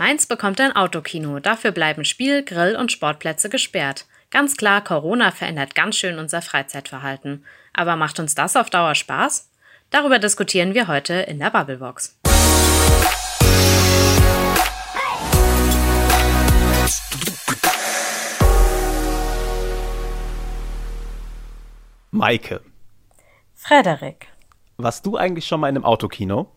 Mainz bekommt ein Autokino, dafür bleiben Spiel-, Grill- und Sportplätze gesperrt. Ganz klar, Corona verändert ganz schön unser Freizeitverhalten. Aber macht uns das auf Dauer Spaß? Darüber diskutieren wir heute in der Bubblebox. Maike. Frederik. Warst du eigentlich schon mal in einem Autokino?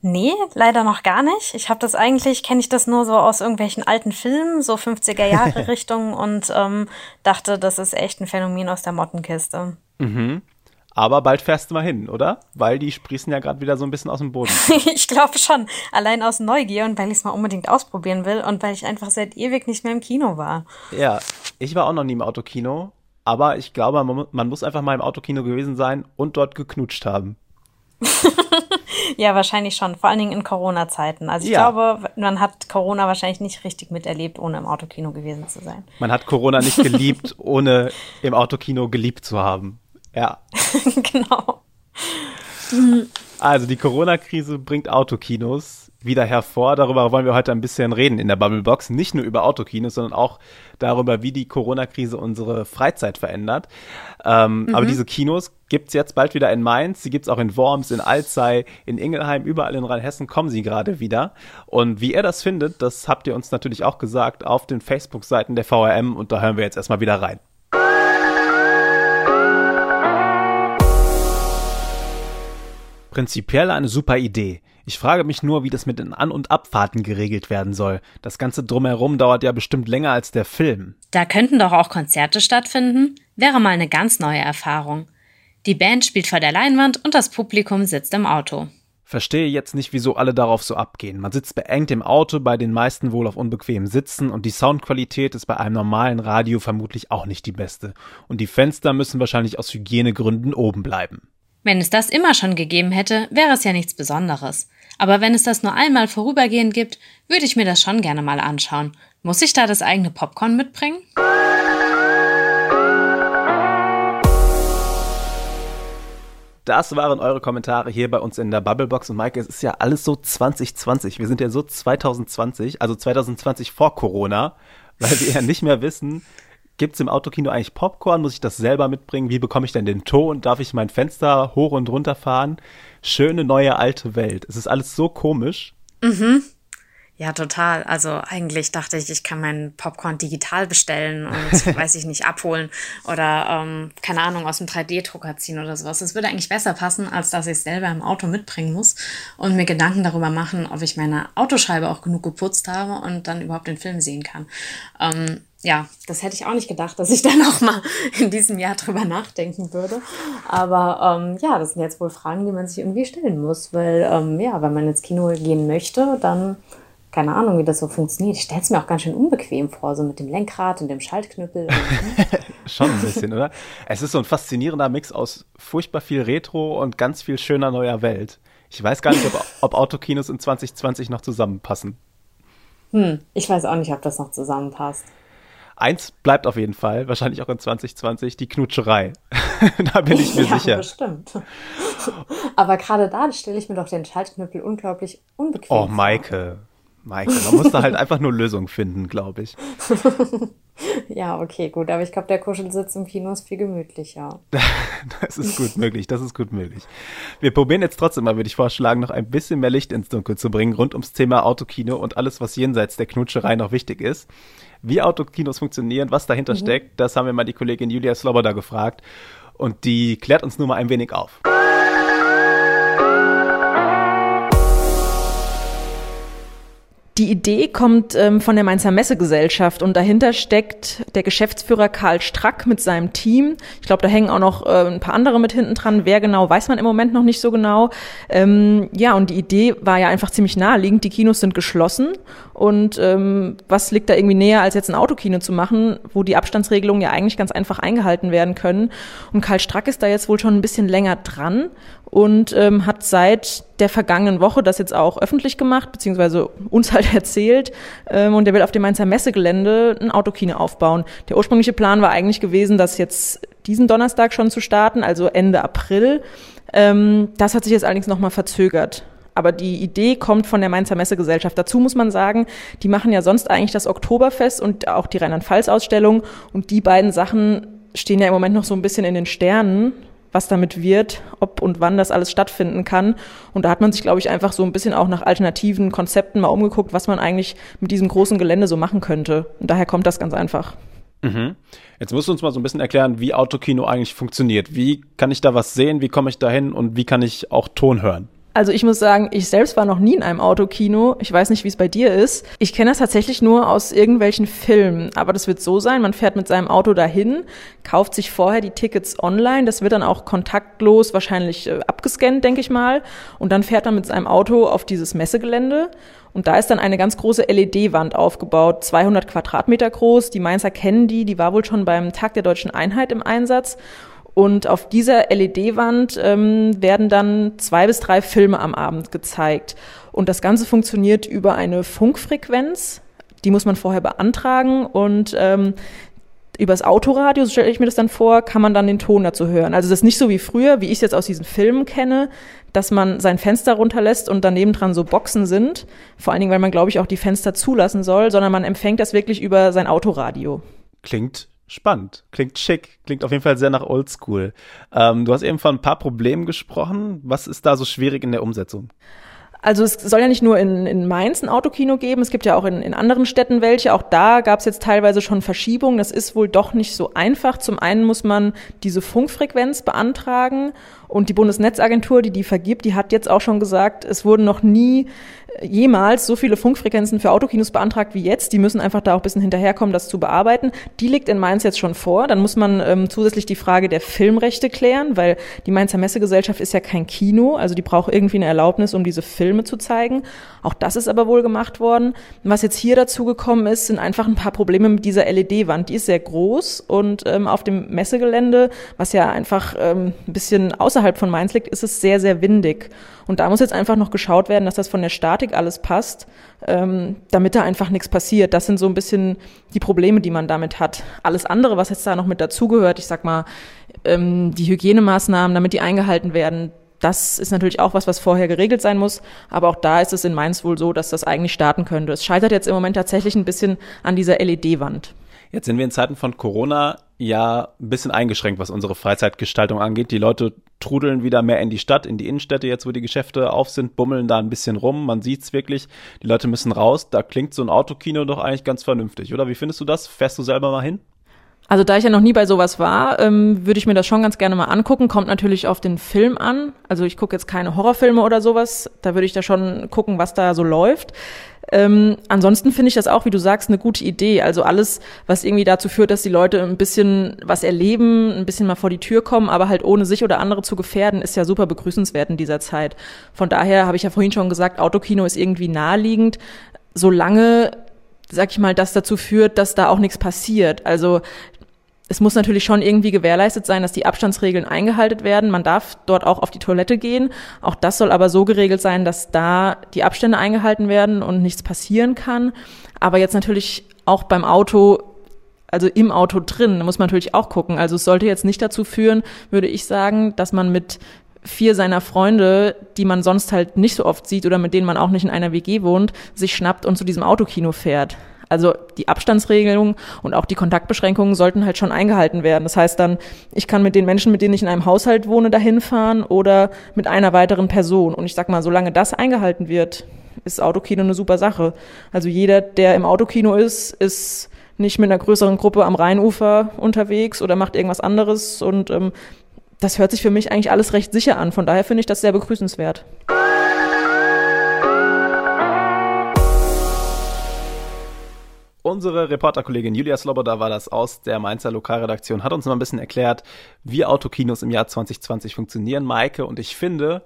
Nee, leider noch gar nicht. Ich habe das eigentlich, kenne ich das nur so aus irgendwelchen alten Filmen, so 50er Jahre Richtung und ähm, dachte, das ist echt ein Phänomen aus der Mottenkiste. Mhm. Aber bald fährst du mal hin, oder? Weil die sprießen ja gerade wieder so ein bisschen aus dem Boden. ich glaube schon. Allein aus Neugier und weil ich es mal unbedingt ausprobieren will und weil ich einfach seit ewig nicht mehr im Kino war. Ja, ich war auch noch nie im Autokino, aber ich glaube, man, man muss einfach mal im Autokino gewesen sein und dort geknutscht haben. ja, wahrscheinlich schon. Vor allen Dingen in Corona-Zeiten. Also ich ja. glaube, man hat Corona wahrscheinlich nicht richtig miterlebt, ohne im Autokino gewesen zu sein. Man hat Corona nicht geliebt, ohne im Autokino geliebt zu haben. Ja. genau. Also die Corona-Krise bringt Autokinos wieder hervor. Darüber wollen wir heute ein bisschen reden in der Bubblebox. Nicht nur über Autokinos, sondern auch darüber, wie die Corona-Krise unsere Freizeit verändert. Ähm, mhm. Aber diese Kinos gibt's jetzt bald wieder in Mainz. Sie gibt's auch in Worms, in Alzey, in Ingelheim, überall in Rheinhessen kommen sie gerade wieder. Und wie ihr das findet, das habt ihr uns natürlich auch gesagt auf den Facebook-Seiten der VRM. Und da hören wir jetzt erstmal wieder rein. Prinzipiell eine super Idee. Ich frage mich nur, wie das mit den An- und Abfahrten geregelt werden soll. Das Ganze drumherum dauert ja bestimmt länger als der Film. Da könnten doch auch Konzerte stattfinden. Wäre mal eine ganz neue Erfahrung. Die Band spielt vor der Leinwand und das Publikum sitzt im Auto. Verstehe jetzt nicht, wieso alle darauf so abgehen. Man sitzt beengt im Auto, bei den meisten wohl auf unbequemen Sitzen und die Soundqualität ist bei einem normalen Radio vermutlich auch nicht die beste. Und die Fenster müssen wahrscheinlich aus Hygienegründen oben bleiben. Wenn es das immer schon gegeben hätte, wäre es ja nichts Besonderes. Aber wenn es das nur einmal vorübergehend gibt, würde ich mir das schon gerne mal anschauen. Muss ich da das eigene Popcorn mitbringen? Das waren eure Kommentare hier bei uns in der Bubblebox. Und Maike, es ist ja alles so 2020. Wir sind ja so 2020, also 2020 vor Corona, weil wir ja nicht mehr wissen, Gibt es im Autokino eigentlich Popcorn? Muss ich das selber mitbringen? Wie bekomme ich denn den Ton? Darf ich mein Fenster hoch und runter fahren? Schöne neue alte Welt. Es ist alles so komisch. Mhm. Ja, total. Also eigentlich dachte ich, ich kann meinen Popcorn digital bestellen und weiß ich nicht, abholen oder ähm, keine Ahnung, aus dem 3D-Drucker ziehen oder sowas. Das würde eigentlich besser passen, als dass ich es selber im Auto mitbringen muss und mir Gedanken darüber machen, ob ich meine Autoscheibe auch genug geputzt habe und dann überhaupt den Film sehen kann. Ähm, ja, das hätte ich auch nicht gedacht, dass ich da noch mal in diesem Jahr drüber nachdenken würde. Aber ähm, ja, das sind jetzt wohl Fragen, die man sich irgendwie stellen muss, weil ähm, ja, wenn man ins Kino gehen möchte, dann keine Ahnung, wie das so funktioniert. Ich stelle es mir auch ganz schön unbequem vor, so mit dem Lenkrad und dem Schaltknüppel. Schon ein bisschen, oder? Es ist so ein faszinierender Mix aus furchtbar viel Retro und ganz viel schöner neuer Welt. Ich weiß gar nicht, ob, ob Autokinos in 2020 noch zusammenpassen. Hm, ich weiß auch nicht, ob das noch zusammenpasst. Eins bleibt auf jeden Fall, wahrscheinlich auch in 2020, die Knutscherei. da bin ich mir ja, sicher. Bestimmt. Aber gerade da stelle ich mir doch den Schaltknüppel unglaublich unbequem Oh, Maike. Maike, man muss da halt einfach nur Lösungen finden, glaube ich. ja, okay, gut. Aber ich glaube, der Kuschelsitz im Kino ist viel gemütlicher. das ist gut möglich, das ist gut möglich. Wir probieren jetzt trotzdem mal, würde ich vorschlagen, noch ein bisschen mehr Licht ins Dunkel zu bringen, rund ums Thema Autokino und alles, was jenseits der Knutscherei noch wichtig ist. Wie Autokinos funktionieren, was dahinter mhm. steckt, das haben wir mal die Kollegin Julia Sloboda gefragt. Und die klärt uns nur mal ein wenig auf. Die Idee kommt ähm, von der Mainzer Messegesellschaft und dahinter steckt der Geschäftsführer Karl Strack mit seinem Team. Ich glaube, da hängen auch noch äh, ein paar andere mit hinten dran. Wer genau, weiß man im Moment noch nicht so genau. Ähm, ja, und die Idee war ja einfach ziemlich naheliegend. Die Kinos sind geschlossen und ähm, was liegt da irgendwie näher, als jetzt ein Autokino zu machen, wo die Abstandsregelungen ja eigentlich ganz einfach eingehalten werden können. Und Karl Strack ist da jetzt wohl schon ein bisschen länger dran und ähm, hat seit der vergangenen Woche das jetzt auch öffentlich gemacht, beziehungsweise uns halt erzählt. Ähm, und der will auf dem Mainzer Messegelände ein Autokino aufbauen. Der ursprüngliche Plan war eigentlich gewesen, das jetzt diesen Donnerstag schon zu starten, also Ende April. Ähm, das hat sich jetzt allerdings nochmal verzögert. Aber die Idee kommt von der Mainzer Messegesellschaft. Dazu muss man sagen, die machen ja sonst eigentlich das Oktoberfest und auch die Rheinland-Pfalz-Ausstellung. Und die beiden Sachen stehen ja im Moment noch so ein bisschen in den Sternen was damit wird, ob und wann das alles stattfinden kann. Und da hat man sich, glaube ich, einfach so ein bisschen auch nach alternativen Konzepten mal umgeguckt, was man eigentlich mit diesem großen Gelände so machen könnte. Und daher kommt das ganz einfach. Mhm. Jetzt musst du uns mal so ein bisschen erklären, wie Autokino eigentlich funktioniert. Wie kann ich da was sehen? Wie komme ich da hin? Und wie kann ich auch Ton hören? Also ich muss sagen, ich selbst war noch nie in einem Autokino. Ich weiß nicht, wie es bei dir ist. Ich kenne das tatsächlich nur aus irgendwelchen Filmen. Aber das wird so sein, man fährt mit seinem Auto dahin, kauft sich vorher die Tickets online. Das wird dann auch kontaktlos wahrscheinlich äh, abgescannt, denke ich mal. Und dann fährt man mit seinem Auto auf dieses Messegelände. Und da ist dann eine ganz große LED-Wand aufgebaut, 200 Quadratmeter groß. Die Mainzer kennen die, die war wohl schon beim Tag der deutschen Einheit im Einsatz. Und auf dieser LED-Wand ähm, werden dann zwei bis drei Filme am Abend gezeigt. Und das Ganze funktioniert über eine Funkfrequenz. Die muss man vorher beantragen und ähm, übers Autoradio, so stelle ich mir das dann vor, kann man dann den Ton dazu hören. Also das ist nicht so wie früher, wie ich es jetzt aus diesen Filmen kenne, dass man sein Fenster runterlässt und daneben dran so Boxen sind. Vor allen Dingen, weil man, glaube ich, auch die Fenster zulassen soll, sondern man empfängt das wirklich über sein Autoradio. Klingt spannend, klingt schick, klingt auf jeden Fall sehr nach Oldschool. Ähm, du hast eben von ein paar Problemen gesprochen. Was ist da so schwierig in der Umsetzung? Also es soll ja nicht nur in, in Mainz ein Autokino geben, es gibt ja auch in, in anderen Städten welche. Auch da gab es jetzt teilweise schon Verschiebungen. Das ist wohl doch nicht so einfach. Zum einen muss man diese Funkfrequenz beantragen und die Bundesnetzagentur, die die vergibt, die hat jetzt auch schon gesagt, es wurden noch nie jemals so viele Funkfrequenzen für Autokinos beantragt wie jetzt. Die müssen einfach da auch ein bisschen hinterherkommen, das zu bearbeiten. Die liegt in Mainz jetzt schon vor. Dann muss man ähm, zusätzlich die Frage der Filmrechte klären, weil die Mainzer Messegesellschaft ist ja kein Kino, also die braucht irgendwie eine Erlaubnis, um diese Filme zu zeigen. Auch das ist aber wohl gemacht worden. Was jetzt hier dazu gekommen ist, sind einfach ein paar Probleme mit dieser LED-Wand. Die ist sehr groß und ähm, auf dem Messegelände, was ja einfach ähm, ein bisschen außerhalb von Mainz liegt, ist es sehr, sehr windig. Und da muss jetzt einfach noch geschaut werden, dass das von der Statik alles passt, ähm, damit da einfach nichts passiert. Das sind so ein bisschen die Probleme, die man damit hat. Alles andere, was jetzt da noch mit dazugehört, ich sag mal, ähm, die Hygienemaßnahmen, damit die eingehalten werden, das ist natürlich auch was, was vorher geregelt sein muss. Aber auch da ist es in Mainz wohl so, dass das eigentlich starten könnte. Es scheitert jetzt im Moment tatsächlich ein bisschen an dieser LED-Wand. Jetzt sind wir in Zeiten von Corona ja ein bisschen eingeschränkt, was unsere Freizeitgestaltung angeht. Die Leute trudeln wieder mehr in die Stadt, in die Innenstädte, jetzt wo die Geschäfte auf sind, bummeln da ein bisschen rum. Man sieht's wirklich. Die Leute müssen raus. Da klingt so ein Autokino doch eigentlich ganz vernünftig, oder? Wie findest du das? Fährst du selber mal hin? Also da ich ja noch nie bei sowas war, ähm, würde ich mir das schon ganz gerne mal angucken. Kommt natürlich auf den Film an. Also ich gucke jetzt keine Horrorfilme oder sowas. Da würde ich da schon gucken, was da so läuft. Ähm, ansonsten finde ich das auch, wie du sagst, eine gute Idee. Also alles, was irgendwie dazu führt, dass die Leute ein bisschen was erleben, ein bisschen mal vor die Tür kommen, aber halt ohne sich oder andere zu gefährden, ist ja super begrüßenswert in dieser Zeit. Von daher habe ich ja vorhin schon gesagt, Autokino ist irgendwie naheliegend, solange sag ich mal, das dazu führt, dass da auch nichts passiert. Also es muss natürlich schon irgendwie gewährleistet sein, dass die Abstandsregeln eingehalten werden. Man darf dort auch auf die Toilette gehen. Auch das soll aber so geregelt sein, dass da die Abstände eingehalten werden und nichts passieren kann. Aber jetzt natürlich auch beim Auto also im Auto drin, muss man natürlich auch gucken. Also es sollte jetzt nicht dazu führen, würde ich sagen, dass man mit vier seiner Freunde, die man sonst halt nicht so oft sieht oder mit denen man auch nicht in einer WG wohnt, sich schnappt und zu diesem Autokino fährt. Also die Abstandsregelung und auch die Kontaktbeschränkungen sollten halt schon eingehalten werden. Das heißt dann, ich kann mit den Menschen, mit denen ich in einem Haushalt wohne, dahin fahren oder mit einer weiteren Person. Und ich sag mal, solange das eingehalten wird, ist Autokino eine super Sache. Also jeder, der im Autokino ist, ist nicht mit einer größeren Gruppe am Rheinufer unterwegs oder macht irgendwas anderes. Und ähm, das hört sich für mich eigentlich alles recht sicher an. Von daher finde ich das sehr begrüßenswert. Unsere Reporterkollegin Julia Sloboda war das aus der Mainzer Lokalredaktion, hat uns mal ein bisschen erklärt, wie Autokinos im Jahr 2020 funktionieren, Maike. Und ich finde,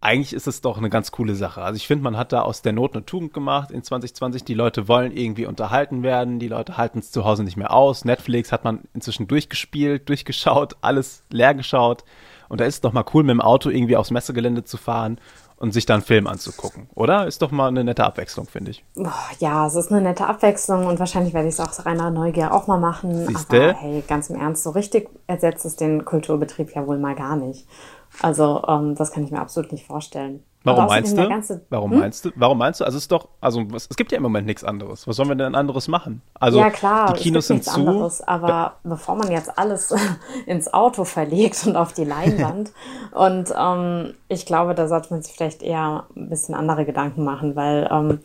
eigentlich ist es doch eine ganz coole Sache. Also ich finde, man hat da aus der Not eine Tugend gemacht in 2020. Die Leute wollen irgendwie unterhalten werden, die Leute halten es zu Hause nicht mehr aus. Netflix hat man inzwischen durchgespielt, durchgeschaut, alles leer geschaut. Und da ist es doch mal cool, mit dem Auto irgendwie aufs Messegelände zu fahren und sich dann Film anzugucken, oder? Ist doch mal eine nette Abwechslung, finde ich. Ja, es ist eine nette Abwechslung und wahrscheinlich werde ich es auch reiner Neugier auch mal machen. Siehste? Aber hey, ganz im Ernst, so richtig ersetzt es den Kulturbetrieb ja wohl mal gar nicht. Also ähm, das kann ich mir absolut nicht vorstellen. Warum meinst du? Warum hm? meinst du? Warum meinst du? Also es ist doch, also es, es gibt ja im Moment nichts anderes. Was sollen wir denn anderes machen? Also ja klar, die Kinos sind zu. Anderes, aber bevor man jetzt alles ins Auto verlegt und auf die Leinwand und ähm, ich glaube, da sollte man sich vielleicht eher ein bisschen andere Gedanken machen, weil ähm,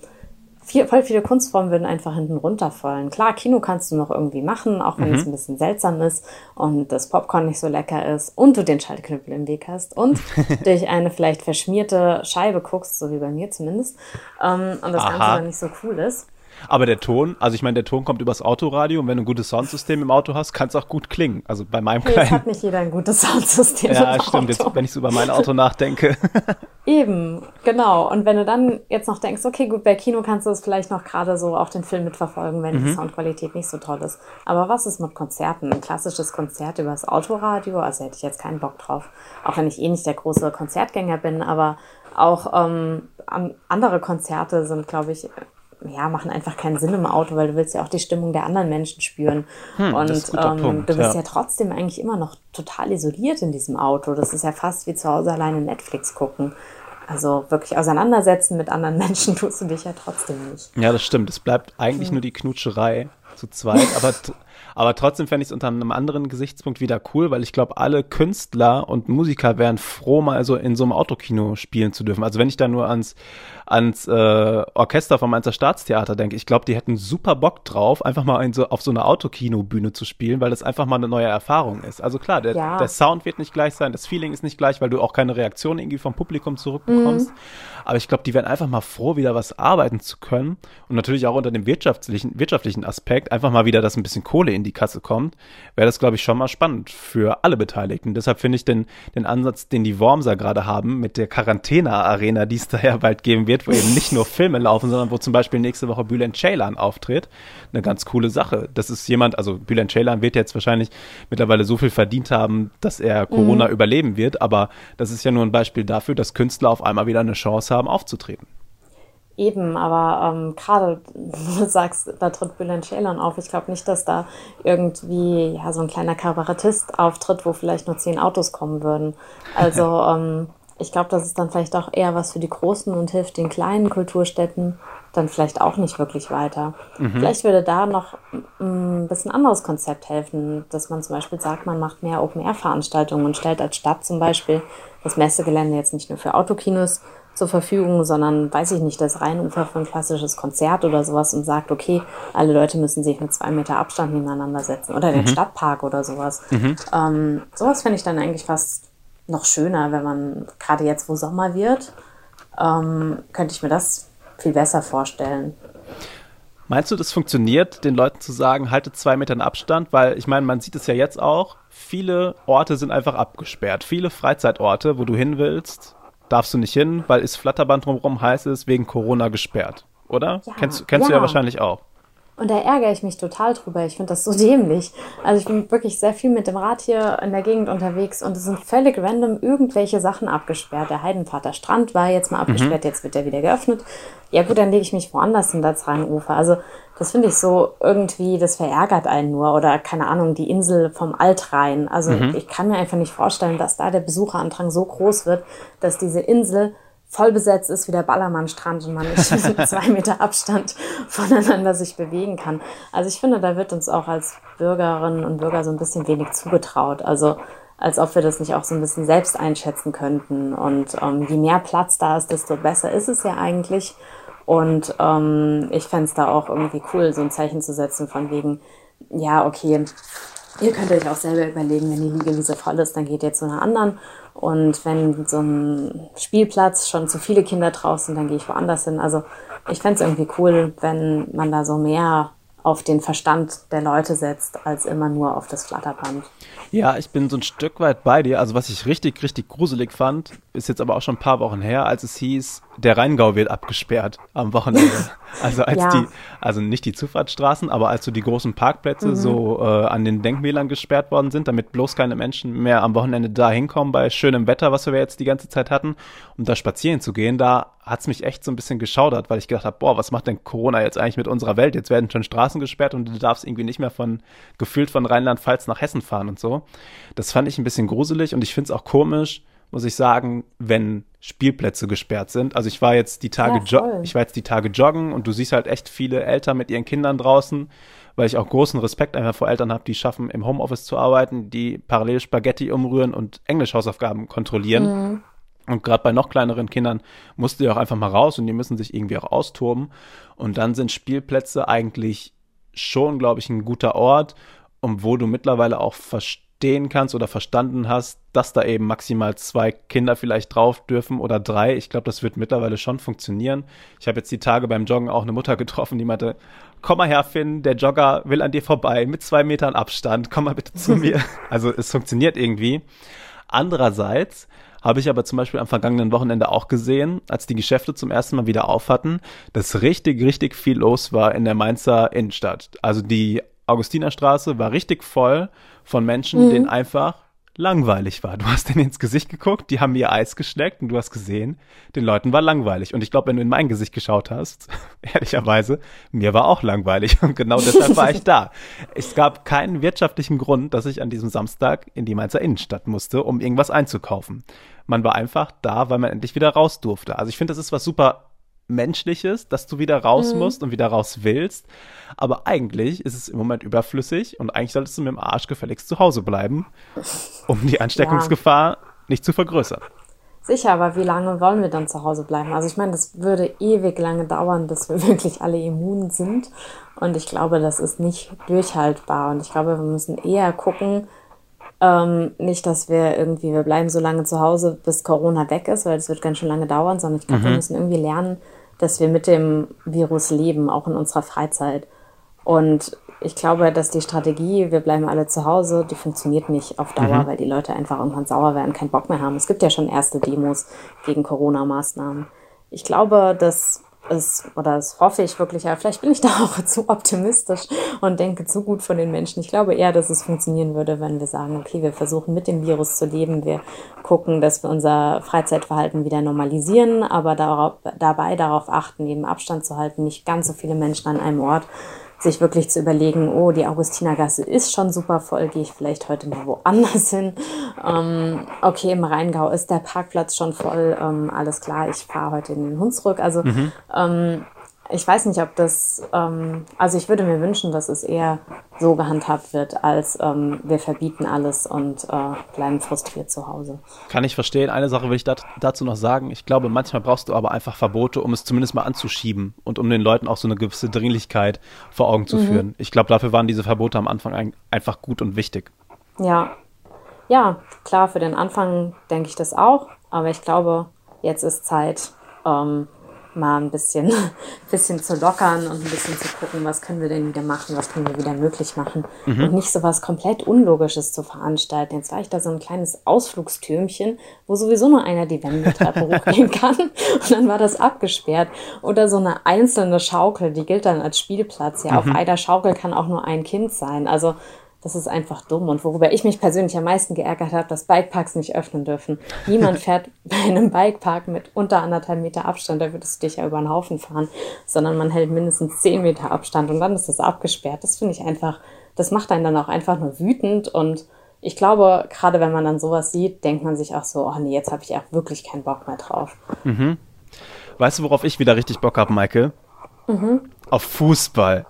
viel, voll viele Kunstformen würden einfach hinten runterfallen. Klar, Kino kannst du noch irgendwie machen, auch wenn mhm. es ein bisschen seltsam ist und das Popcorn nicht so lecker ist und du den Schaltknüppel im Weg hast und durch eine vielleicht verschmierte Scheibe guckst, so wie bei mir zumindest, ähm, und das Aha. Ganze dann nicht so cool ist. Aber der Ton, also ich meine, der Ton kommt übers Autoradio und wenn du ein gutes Soundsystem im Auto hast, kann es auch gut klingen. Also bei meinem hey, kleinen. Jetzt hat nicht jeder ein gutes Soundsystem. Ja, im stimmt. Auto. Jetzt, wenn ich so über mein Auto nachdenke. Eben, genau. Und wenn du dann jetzt noch denkst, okay, gut, bei Kino kannst du es vielleicht noch gerade so auch den Film mitverfolgen, wenn mhm. die Soundqualität nicht so toll ist. Aber was ist mit Konzerten? Ein klassisches Konzert übers Autoradio, also hätte ich jetzt keinen Bock drauf. Auch wenn ich eh nicht der große Konzertgänger bin, aber auch ähm, andere Konzerte sind, glaube ich, ja, machen einfach keinen Sinn im Auto, weil du willst ja auch die Stimmung der anderen Menschen spüren. Hm, und ähm, Punkt, du bist ja. ja. trotzdem eigentlich immer noch total isoliert in diesem Auto. Das ist ja fast wie zu Hause alleine Netflix gucken. Also wirklich auseinandersetzen mit anderen Menschen tust du dich ja trotzdem nicht. Ja, das stimmt. Es bleibt eigentlich hm. nur die Knutscherei zu zweit, aber aber trotzdem fände ich es unter einem anderen Gesichtspunkt wieder cool, weil ich glaube, alle Künstler und Musiker wären froh, mal so in so einem Autokino spielen zu dürfen. Also wenn ich da nur ans, ans äh, Orchester vom Mainzer Staatstheater denke, ich glaube, die hätten super Bock drauf, einfach mal in so, auf so einer Autokino-Bühne zu spielen, weil das einfach mal eine neue Erfahrung ist. Also klar, der, ja. der Sound wird nicht gleich sein, das Feeling ist nicht gleich, weil du auch keine Reaktion irgendwie vom Publikum zurückbekommst. Mhm. Aber ich glaube, die wären einfach mal froh, wieder was arbeiten zu können und natürlich auch unter dem wirtschaftlichen, wirtschaftlichen Aspekt einfach mal wieder, dass ein bisschen Kohle in die Kasse kommt, wäre das, glaube ich, schon mal spannend für alle Beteiligten. Deshalb finde ich den, den Ansatz, den die Wormser gerade haben mit der Quarantäne-Arena, die es da ja bald geben wird, wo eben nicht nur Filme laufen, sondern wo zum Beispiel nächste Woche Bülent Ceylan auftritt, eine ganz coole Sache. Das ist jemand, also Bülent Ceylan wird jetzt wahrscheinlich mittlerweile so viel verdient haben, dass er Corona mhm. überleben wird, aber das ist ja nur ein Beispiel dafür, dass Künstler auf einmal wieder eine Chance haben, aufzutreten. Eben, aber ähm, gerade, du sagst, da tritt Bülent Ceylan auf. Ich glaube nicht, dass da irgendwie ja, so ein kleiner Kabarettist auftritt, wo vielleicht nur zehn Autos kommen würden. Also ähm, ich glaube, das ist dann vielleicht auch eher was für die Großen und hilft den kleinen Kulturstädten dann vielleicht auch nicht wirklich weiter. Mhm. Vielleicht würde da noch ein bisschen anderes Konzept helfen, dass man zum Beispiel sagt, man macht mehr Open-Air-Veranstaltungen und stellt als Stadt zum Beispiel das Messegelände jetzt nicht nur für Autokinos zur Verfügung, sondern weiß ich nicht, das Rheinufer für ein klassisches Konzert oder sowas und sagt, okay, alle Leute müssen sich mit zwei Meter Abstand nebeneinander setzen oder den mhm. Stadtpark oder sowas. Mhm. Ähm, sowas fände ich dann eigentlich fast noch schöner, wenn man, gerade jetzt, wo Sommer wird, ähm, könnte ich mir das viel besser vorstellen. Meinst du, das funktioniert, den Leuten zu sagen, haltet zwei Metern Abstand? Weil ich meine, man sieht es ja jetzt auch, viele Orte sind einfach abgesperrt. Viele Freizeitorte, wo du hin willst, darfst du nicht hin, weil ist Flatterband drumherum, heißt es, wegen Corona gesperrt. Oder? Ja, kennst kennst ja. du ja wahrscheinlich auch. Und da ärgere ich mich total drüber. Ich finde das so dämlich. Also ich bin wirklich sehr viel mit dem Rad hier in der Gegend unterwegs und es sind völlig random irgendwelche Sachen abgesperrt. Der Heidenvater Strand war jetzt mal mhm. abgesperrt, mhm. jetzt wird er wieder geöffnet. Ja gut, dann lege ich mich woanders hin als Rheinufer. Also das finde ich so irgendwie, das verärgert einen nur. Oder keine Ahnung, die Insel vom Altrhein. Also mhm. ich kann mir einfach nicht vorstellen, dass da der Besucherandrang so groß wird, dass diese Insel voll besetzt ist wie der Ballermannstrand und man nicht mit zwei Meter Abstand voneinander sich bewegen kann. Also ich finde, da wird uns auch als Bürgerinnen und Bürger so ein bisschen wenig zugetraut. Also als ob wir das nicht auch so ein bisschen selbst einschätzen könnten. Und ähm, je mehr Platz da ist, desto besser ist es ja eigentlich. Und ähm, ich fände es da auch irgendwie cool, so ein Zeichen zu setzen von wegen, ja, okay, ihr könnt euch auch selber überlegen, wenn die Liegewiese voll ist, dann geht ihr zu einer anderen. Und wenn so ein Spielplatz schon zu viele Kinder draußen dann gehe ich woanders hin. Also ich fände es irgendwie cool, wenn man da so mehr auf den Verstand der Leute setzt, als immer nur auf das Flatterband. Ja, ich bin so ein Stück weit bei dir. Also was ich richtig, richtig gruselig fand, ist jetzt aber auch schon ein paar Wochen her, als es hieß, der Rheingau wird abgesperrt am Wochenende. Also als ja. die, also nicht die Zufahrtsstraßen, aber als so die großen Parkplätze mhm. so äh, an den Denkmälern gesperrt worden sind, damit bloß keine Menschen mehr am Wochenende da hinkommen bei schönem Wetter, was wir jetzt die ganze Zeit hatten, um da spazieren zu gehen, da hat's mich echt so ein bisschen geschaudert, weil ich gedacht habe, boah, was macht denn Corona jetzt eigentlich mit unserer Welt? Jetzt werden schon Straßen gesperrt und du darfst irgendwie nicht mehr von gefühlt von Rheinland-Pfalz nach Hessen fahren und so. Das fand ich ein bisschen gruselig und ich finde es auch komisch, muss ich sagen, wenn Spielplätze gesperrt sind. Also ich war jetzt die Tage ja, ich war jetzt die Tage joggen und du siehst halt echt viele Eltern mit ihren Kindern draußen, weil ich auch großen Respekt einfach vor Eltern habe, die schaffen im Homeoffice zu arbeiten, die parallel Spaghetti umrühren und Englischhausaufgaben kontrollieren. Mhm. Und gerade bei noch kleineren Kindern musst du ja auch einfach mal raus und die müssen sich irgendwie auch austoben. Und dann sind Spielplätze eigentlich schon, glaube ich, ein guter Ort, um wo du mittlerweile auch verstehen kannst oder verstanden hast, dass da eben maximal zwei Kinder vielleicht drauf dürfen oder drei. Ich glaube, das wird mittlerweile schon funktionieren. Ich habe jetzt die Tage beim Joggen auch eine Mutter getroffen, die meinte, komm mal her, Finn, der Jogger will an dir vorbei mit zwei Metern Abstand, komm mal bitte zu mir. Also es funktioniert irgendwie. Andererseits habe ich aber zum Beispiel am vergangenen Wochenende auch gesehen, als die Geschäfte zum ersten Mal wieder auf hatten, dass richtig, richtig viel los war in der Mainzer Innenstadt. Also die Augustinerstraße war richtig voll von Menschen, mhm. denen einfach langweilig war. Du hast denen ins Gesicht geguckt, die haben ihr Eis geschleckt und du hast gesehen, den Leuten war langweilig. Und ich glaube, wenn du in mein Gesicht geschaut hast, ehrlicherweise, mir war auch langweilig und genau deshalb war ich da. Es gab keinen wirtschaftlichen Grund, dass ich an diesem Samstag in die Mainzer Innenstadt musste, um irgendwas einzukaufen. Man war einfach da, weil man endlich wieder raus durfte. Also ich finde, das ist was super Menschliches, dass du wieder raus mhm. musst und wieder raus willst. Aber eigentlich ist es im Moment überflüssig und eigentlich solltest du mit dem Arsch gefälligst zu Hause bleiben, um die Ansteckungsgefahr ja. nicht zu vergrößern. Sicher, aber wie lange wollen wir dann zu Hause bleiben? Also ich meine, das würde ewig lange dauern, bis wir wirklich alle immun sind. Und ich glaube, das ist nicht durchhaltbar. Und ich glaube, wir müssen eher gucken, ähm, nicht, dass wir irgendwie, wir bleiben so lange zu Hause, bis Corona weg ist, weil das wird ganz schön lange dauern, sondern ich glaube, mhm. wir müssen irgendwie lernen, dass wir mit dem Virus leben, auch in unserer Freizeit. Und ich glaube, dass die Strategie, wir bleiben alle zu Hause, die funktioniert nicht auf Dauer, mhm. weil die Leute einfach irgendwann sauer werden, keinen Bock mehr haben. Es gibt ja schon erste Demos gegen Corona-Maßnahmen. Ich glaube, dass es, oder das hoffe ich wirklich, aber vielleicht bin ich da auch zu optimistisch und denke zu gut von den Menschen. Ich glaube eher, dass es funktionieren würde, wenn wir sagen, okay, wir versuchen mit dem Virus zu leben, wir gucken, dass wir unser Freizeitverhalten wieder normalisieren, aber darauf, dabei darauf achten, eben Abstand zu halten, nicht ganz so viele Menschen an einem Ort sich wirklich zu überlegen, oh, die Augustinergasse ist schon super voll, gehe ich vielleicht heute mal woanders hin. Ähm, okay, im Rheingau ist der Parkplatz schon voll, ähm, alles klar, ich fahre heute in den Hunsrück. Also mhm. ähm, ich weiß nicht, ob das, ähm, also ich würde mir wünschen, dass es eher so gehandhabt wird, als ähm, wir verbieten alles und äh, bleiben frustriert zu Hause. Kann ich verstehen. Eine Sache will ich dat, dazu noch sagen. Ich glaube, manchmal brauchst du aber einfach Verbote, um es zumindest mal anzuschieben und um den Leuten auch so eine gewisse Dringlichkeit vor Augen zu mhm. führen. Ich glaube, dafür waren diese Verbote am Anfang ein, einfach gut und wichtig. Ja. Ja, klar, für den Anfang denke ich das auch, aber ich glaube, jetzt ist Zeit, ähm, mal ein bisschen, bisschen zu lockern und ein bisschen zu gucken, was können wir denn wieder machen, was können wir wieder möglich machen mhm. und nicht so was komplett Unlogisches zu veranstalten. Jetzt war ich da so ein kleines Ausflugstürmchen, wo sowieso nur einer die Wendeltreppe hochgehen kann und dann war das abgesperrt. Oder so eine einzelne Schaukel, die gilt dann als Spielplatz. Ja, mhm. auf einer Schaukel kann auch nur ein Kind sein. Also das ist einfach dumm. Und worüber ich mich persönlich am meisten geärgert habe, dass Bikeparks nicht öffnen dürfen. Niemand fährt bei einem Bikepark mit unter anderthalb Meter Abstand, da würdest du dich ja über den Haufen fahren, sondern man hält mindestens zehn Meter Abstand und dann ist das abgesperrt. Das finde ich einfach, das macht einen dann auch einfach nur wütend und ich glaube, gerade wenn man dann sowas sieht, denkt man sich auch so, oh nee, jetzt habe ich auch wirklich keinen Bock mehr drauf. Mhm. Weißt du, worauf ich wieder richtig Bock habe, Maike? Mhm. Auf Fußball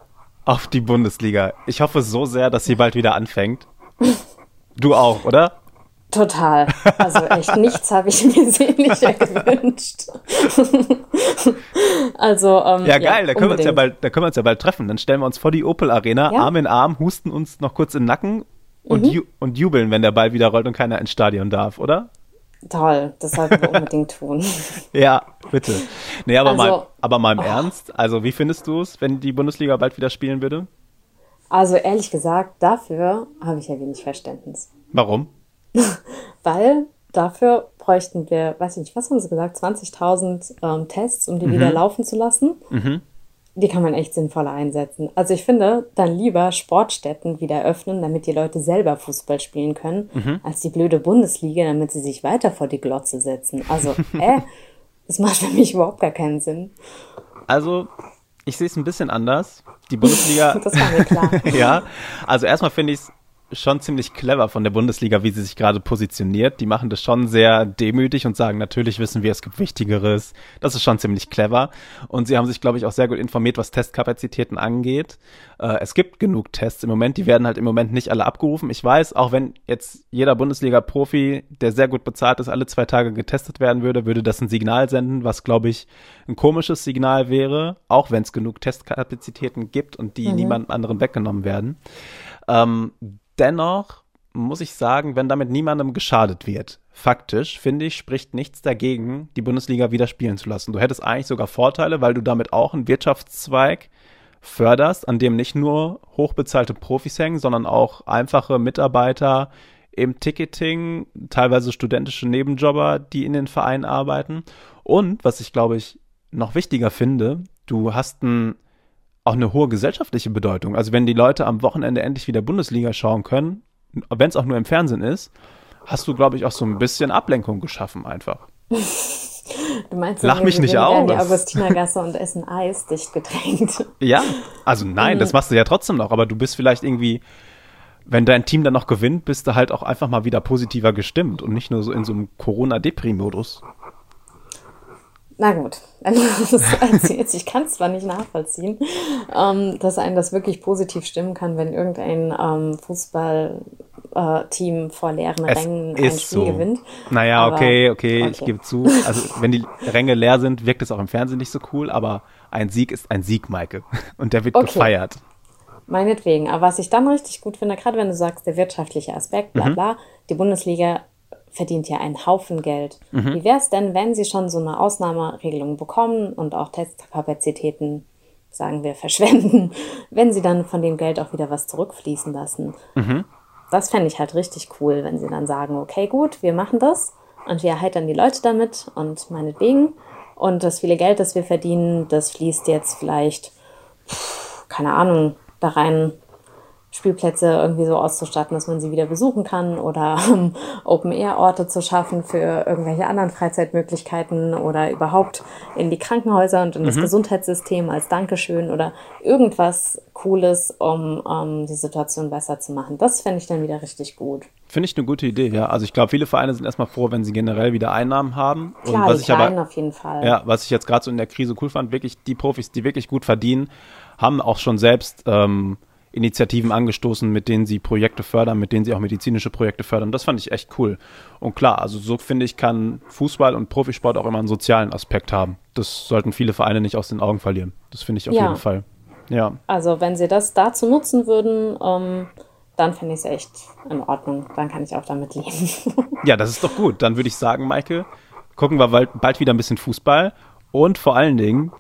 auf die Bundesliga. Ich hoffe so sehr, dass sie bald wieder anfängt. Du auch, oder? Total. Also echt nichts habe ich mir sehnlicher gewünscht. also ähm, ja geil, ja, da können wir uns ja bald, da können wir uns ja bald treffen. Dann stellen wir uns vor die Opel Arena, ja. Arm in Arm, husten uns noch kurz im Nacken und, mhm. ju und jubeln, wenn der Ball wieder rollt und keiner ins Stadion darf, oder? Toll, das sollten wir unbedingt tun. Ja, bitte. Nee, aber, also, mal, aber mal im oh. Ernst, also wie findest du es, wenn die Bundesliga bald wieder spielen würde? Also ehrlich gesagt, dafür habe ich ja wenig Verständnis. Warum? Weil dafür bräuchten wir, weiß ich nicht, was haben sie gesagt, 20.000 ähm, Tests, um die mhm. wieder laufen zu lassen. Mhm die kann man echt sinnvoller einsetzen. Also ich finde, dann lieber Sportstätten wieder öffnen, damit die Leute selber Fußball spielen können, mhm. als die blöde Bundesliga, damit sie sich weiter vor die Glotze setzen. Also, äh, das macht für mich überhaupt gar keinen Sinn. Also, ich sehe es ein bisschen anders. Die Bundesliga. das war mir klar. ja, also erstmal finde ich es schon ziemlich clever von der Bundesliga, wie sie sich gerade positioniert. Die machen das schon sehr demütig und sagen, natürlich wissen wir, es gibt Wichtigeres. Das ist schon ziemlich clever. Und sie haben sich, glaube ich, auch sehr gut informiert, was Testkapazitäten angeht. Äh, es gibt genug Tests im Moment. Die werden halt im Moment nicht alle abgerufen. Ich weiß, auch wenn jetzt jeder Bundesliga-Profi, der sehr gut bezahlt ist, alle zwei Tage getestet werden würde, würde das ein Signal senden, was, glaube ich, ein komisches Signal wäre, auch wenn es genug Testkapazitäten gibt und die mhm. niemand anderen weggenommen werden. Ähm, dennoch muss ich sagen, wenn damit niemandem geschadet wird, faktisch, finde ich, spricht nichts dagegen, die Bundesliga wieder spielen zu lassen. Du hättest eigentlich sogar Vorteile, weil du damit auch einen Wirtschaftszweig förderst, an dem nicht nur hochbezahlte Profis hängen, sondern auch einfache Mitarbeiter im Ticketing, teilweise studentische Nebenjobber, die in den Vereinen arbeiten. Und, was ich glaube ich noch wichtiger finde, du hast ein auch eine hohe gesellschaftliche Bedeutung. Also wenn die Leute am Wochenende endlich wieder Bundesliga schauen können, wenn es auch nur im Fernsehen ist, hast du, glaube ich, auch so ein bisschen Ablenkung geschaffen einfach. Du meinst, Lach mich nicht aus. die Augustinergasse und essen Eis dicht gedrängt. Ja, also nein, das machst du ja trotzdem noch, aber du bist vielleicht irgendwie, wenn dein Team dann noch gewinnt, bist du halt auch einfach mal wieder positiver gestimmt und nicht nur so in so einem Corona-Depri-Modus. Na gut, das erzählst, ich kann es zwar nicht nachvollziehen, ähm, dass einen das wirklich positiv stimmen kann, wenn irgendein ähm, Fußballteam äh, vor leeren es Rängen ein Spiel so. gewinnt. Naja, aber, okay, okay, okay, ich gebe zu. Also wenn die Ränge leer sind, wirkt es auch im Fernsehen nicht so cool, aber ein Sieg ist ein Sieg, Maike. Und der wird okay. gefeiert. Meinetwegen. Aber was ich dann richtig gut finde, gerade wenn du sagst, der wirtschaftliche Aspekt, bla mhm. bla, mhm. die Bundesliga verdient ja einen Haufen Geld. Mhm. Wie wäre es denn, wenn sie schon so eine Ausnahmeregelung bekommen und auch Testkapazitäten, sagen wir, verschwenden, wenn sie dann von dem Geld auch wieder was zurückfließen lassen? Mhm. Das fände ich halt richtig cool, wenn sie dann sagen, okay, gut, wir machen das und wir erheitern die Leute damit und meinetwegen. Und das viele Geld, das wir verdienen, das fließt jetzt vielleicht, keine Ahnung, da rein, Spielplätze irgendwie so auszustatten, dass man sie wieder besuchen kann oder ähm, Open-Air-Orte zu schaffen für irgendwelche anderen Freizeitmöglichkeiten oder überhaupt in die Krankenhäuser und in das mhm. Gesundheitssystem als Dankeschön oder irgendwas Cooles, um um die Situation besser zu machen. Das fände ich dann wieder richtig gut. Finde ich eine gute Idee, ja. Also ich glaube, viele Vereine sind erstmal froh, wenn sie generell wieder Einnahmen haben. Klar, und was ich aber, auf jeden Fall. Ja, was ich jetzt gerade so in der Krise cool fand, wirklich die Profis, die wirklich gut verdienen, haben auch schon selbst ähm, Initiativen angestoßen, mit denen sie Projekte fördern, mit denen sie auch medizinische Projekte fördern. Das fand ich echt cool. Und klar, also so finde ich, kann Fußball und Profisport auch immer einen sozialen Aspekt haben. Das sollten viele Vereine nicht aus den Augen verlieren. Das finde ich auf ja. jeden Fall. Ja. Also wenn sie das dazu nutzen würden, ähm, dann finde ich es echt in Ordnung. Dann kann ich auch damit leben. ja, das ist doch gut. Dann würde ich sagen, Maike, gucken wir bald, bald wieder ein bisschen Fußball. Und vor allen Dingen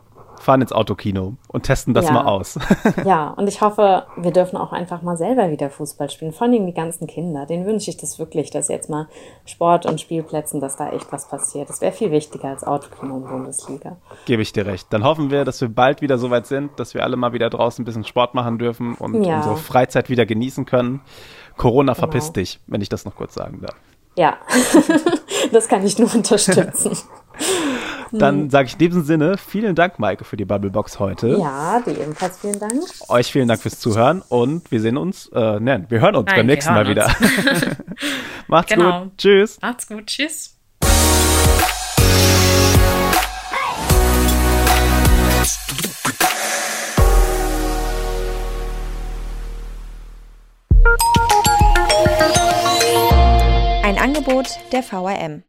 fahren ins Autokino und testen das ja. mal aus. ja, und ich hoffe, wir dürfen auch einfach mal selber wieder Fußball spielen. Vor allem die ganzen Kinder. Denen wünsche ich das wirklich, dass jetzt mal Sport und Spielplätzen, dass da echt was passiert. Das wäre viel wichtiger als Autokino und Bundesliga. Gebe ich dir recht. Dann hoffen wir, dass wir bald wieder so weit sind, dass wir alle mal wieder draußen ein bisschen Sport machen dürfen und ja. unsere Freizeit wieder genießen können. Corona, genau. verpiss dich, wenn ich das noch kurz sagen darf. Ja, das kann ich nur unterstützen. Dann sage ich in diesem Sinne vielen Dank, Maike, für die Bubblebox heute. Ja, dir ebenfalls vielen Dank. Euch vielen Dank fürs Zuhören und wir sehen uns, äh, nein, wir hören uns Nein, beim nächsten Mal wieder. Macht's genau. gut. Tschüss. Macht's gut. Tschüss. Ein Angebot der VRM.